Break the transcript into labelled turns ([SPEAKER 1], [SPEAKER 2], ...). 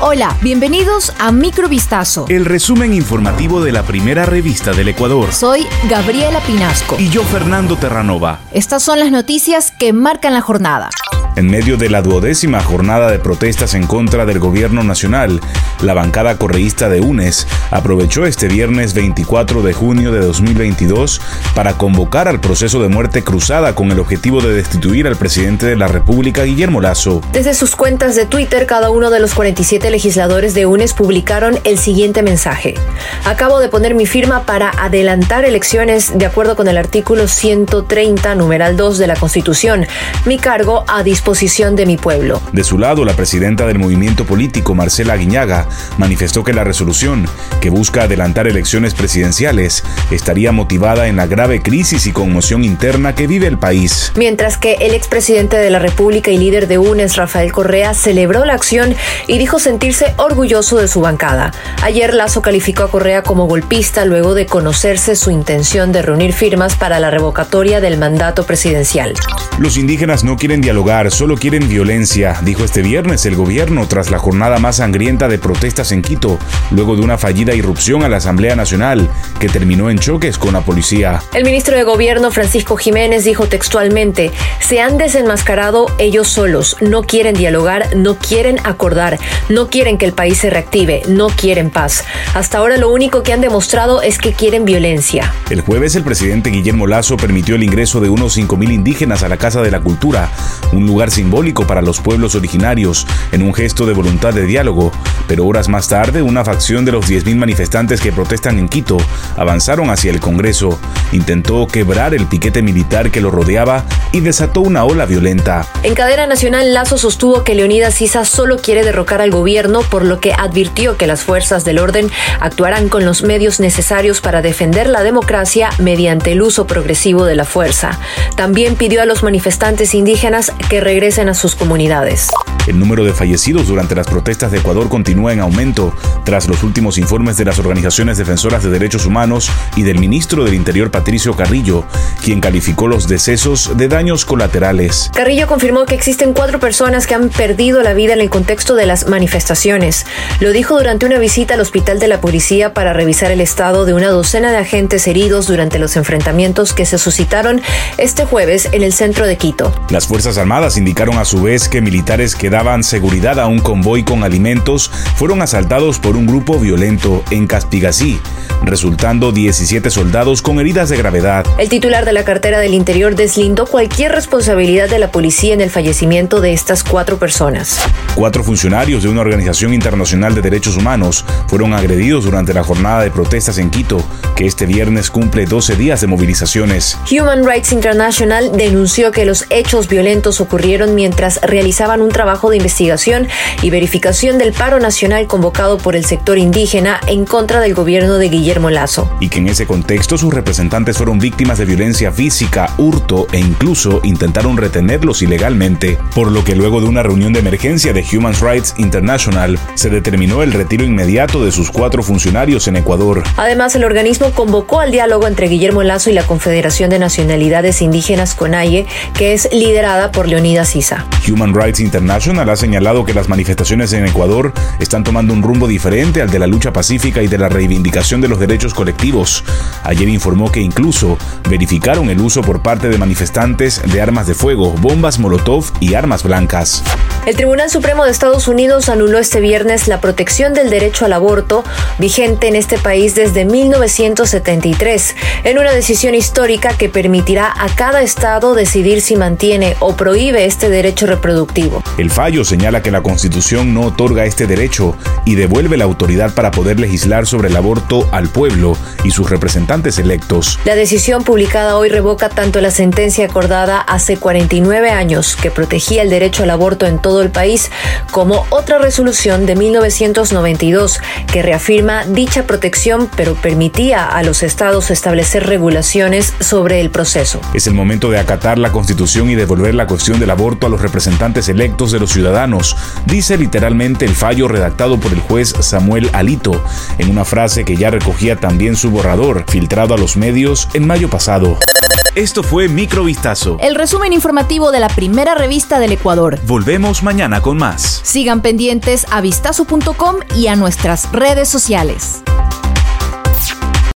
[SPEAKER 1] Hola, bienvenidos a Microvistazo.
[SPEAKER 2] El resumen informativo de la primera revista del Ecuador.
[SPEAKER 1] Soy Gabriela Pinasco.
[SPEAKER 2] Y yo, Fernando Terranova.
[SPEAKER 1] Estas son las noticias que marcan la jornada.
[SPEAKER 2] En medio de la duodécima jornada de protestas en contra del gobierno nacional, la bancada correísta de UNES aprovechó este viernes 24 de junio de 2022 para convocar al proceso de muerte cruzada con el objetivo de destituir al presidente de la República, Guillermo Lazo.
[SPEAKER 3] Desde sus cuentas de Twitter, cada uno de los 47 legisladores de UNES publicaron el siguiente mensaje. Acabo de poner mi firma para adelantar elecciones de acuerdo con el artículo 130, numeral 2 de la Constitución. Mi cargo a disposición de mi pueblo.
[SPEAKER 2] De su lado, la presidenta del movimiento político, Marcela Guiñaga, manifestó que la resolución, que busca adelantar elecciones presidenciales, estaría motivada en la grave crisis y conmoción interna que vive el país.
[SPEAKER 3] Mientras que el expresidente de la República y líder de UNES, Rafael Correa, celebró la acción y dijo sentirse orgulloso de su bancada. Ayer Lazo calificó a Correa como golpista luego de conocerse su intención de reunir firmas para la revocatoria del mandato presidencial.
[SPEAKER 2] Los indígenas no quieren dialogar, solo quieren violencia, dijo este viernes el gobierno tras la jornada más sangrienta de protestas en Quito, luego de una fallida irrupción a la Asamblea Nacional, que terminó en choques con la policía.
[SPEAKER 3] El ministro de Gobierno, Francisco Jiménez, dijo textualmente, se han desenmascarado ellos solos, no quieren dialogar, no quieren acordar, no quieren que el país se reactive, no quieren paz. Hasta ahora lo único que han demostrado es que quieren violencia.
[SPEAKER 2] El jueves el presidente Guillermo Lazo permitió el ingreso de unos 5.000 indígenas a la Casa de la Cultura, un lugar simbólico para los pueblos originarios, en un gesto de voluntad de diálogo, pero horas más tarde una facción de los 10.000 manifestantes que protestan en Quito avanzaron hacia el Congreso, intentó quebrar el piquete militar que lo rodeaba y desató una ola violenta.
[SPEAKER 3] En cadena nacional, Lazo sostuvo que Leonidas Sisa solo quiere derrocar al gobierno, por lo que advirtió que las fuerzas del orden actuarán con los medios necesarios para defender la democracia mediante el uso progresivo de la fuerza. También pidió a los manifestantes indígenas que regresen a sus comunidades.
[SPEAKER 2] El número de fallecidos durante las protestas de Ecuador continúa en aumento tras los últimos informes de las organizaciones defensoras de derechos humanos y del ministro del Interior Patricio Carrillo, quien calificó los decesos de daños colaterales.
[SPEAKER 3] Carrillo confirmó que existen cuatro personas que han perdido la vida en el contexto de las manifestaciones. Lo dijo durante una visita al hospital de la policía para revisar el estado de una docena de agentes heridos durante los enfrentamientos que se suscitaron este jueves en el centro de Quito.
[SPEAKER 2] Las Fuerzas Armadas indicaron a su vez que militares quedaron daban seguridad a un convoy con alimentos fueron asaltados por un grupo violento en Caspigasí, resultando 17 soldados con heridas de gravedad.
[SPEAKER 3] El titular de la cartera del Interior deslindó cualquier responsabilidad de la policía en el fallecimiento de estas cuatro personas.
[SPEAKER 2] Cuatro funcionarios de una organización internacional de derechos humanos fueron agredidos durante la jornada de protestas en Quito, que este viernes cumple 12 días de movilizaciones.
[SPEAKER 3] Human Rights International denunció que los hechos violentos ocurrieron mientras realizaban un trabajo de investigación y verificación del paro nacional convocado por el sector indígena en contra del gobierno de Guillermo Lazo.
[SPEAKER 2] Y que en ese contexto sus representantes fueron víctimas de violencia física, hurto e incluso intentaron retenerlos ilegalmente, por lo que luego de una reunión de emergencia de Human Rights International se determinó el retiro inmediato de sus cuatro funcionarios en Ecuador.
[SPEAKER 3] Además, el organismo convocó al diálogo entre Guillermo Lazo y la Confederación de Nacionalidades Indígenas CONAIE, que es liderada por Leonidas Sisa.
[SPEAKER 2] Human Rights International ha señalado que las manifestaciones en Ecuador están tomando un rumbo diferente al de la lucha pacífica y de la reivindicación de los derechos colectivos. Ayer informó que incluso verificaron el uso por parte de manifestantes de armas de fuego, bombas Molotov y armas blancas.
[SPEAKER 3] El Tribunal Supremo de Estados Unidos anuló este viernes la protección del derecho al aborto vigente en este país desde 1973, en una decisión histórica que permitirá a cada estado decidir si mantiene o prohíbe este derecho reproductivo.
[SPEAKER 2] El fallo señala que la Constitución no otorga este derecho y devuelve la autoridad para poder legislar sobre el aborto al pueblo y sus representantes electos.
[SPEAKER 3] La decisión publicada hoy revoca tanto la sentencia acordada hace 49 años que protegía el derecho al aborto en todo el país, como otra resolución de 1992 que reafirma dicha protección pero permitía a los estados establecer regulaciones sobre el proceso.
[SPEAKER 2] Es el momento de acatar la Constitución y devolver la cuestión del aborto a los representantes electos de los ciudadanos, dice literalmente el fallo redactado por el juez Samuel Alito, en una frase que ya recogía también su borrador, filtrado a los medios en mayo pasado. Esto fue Microvistazo.
[SPEAKER 3] El resumen informativo de la primera revista del Ecuador.
[SPEAKER 2] Volvemos mañana con más.
[SPEAKER 3] Sigan pendientes a vistazo.com y a nuestras redes sociales.